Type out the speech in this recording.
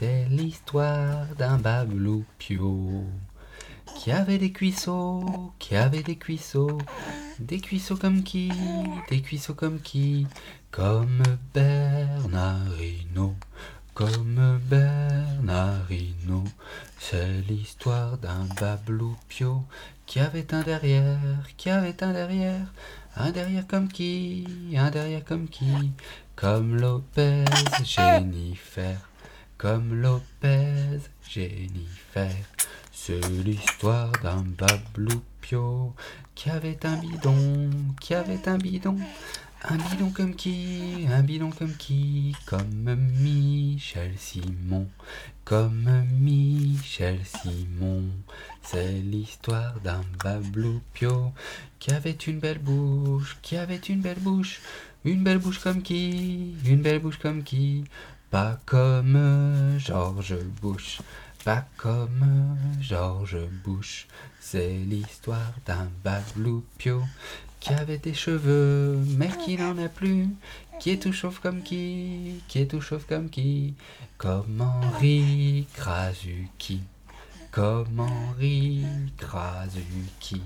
C'est l'histoire d'un babeloupio qui avait des cuisseaux, qui avait des cuisseaux, des cuisseaux comme qui, des cuisseaux comme qui, comme Bernardino, comme Bernardino. C'est l'histoire d'un babeloupio qui avait un derrière, qui avait un derrière, un derrière comme qui, un derrière comme qui, comme Lopez Jennifer, comme Lopez Jennifer. C'est l'histoire d'un babeloupio qui avait un bidon, qui avait un bidon. Un bidon comme qui, un bidon comme qui, comme Michel Simon, comme Michel Simon. C'est l'histoire d'un babeloupio qui avait une belle bouche, qui avait une belle bouche, une belle bouche comme qui, une belle bouche comme qui, pas comme George Bush, pas comme George Bush. C'est l'histoire d'un babeloupio qui avait des cheveux, mais qui n'en a plus, qui est tout chauve comme qui, qui est tout chauve comme qui, comme Henri Krasuki, comme Henri Krasuki.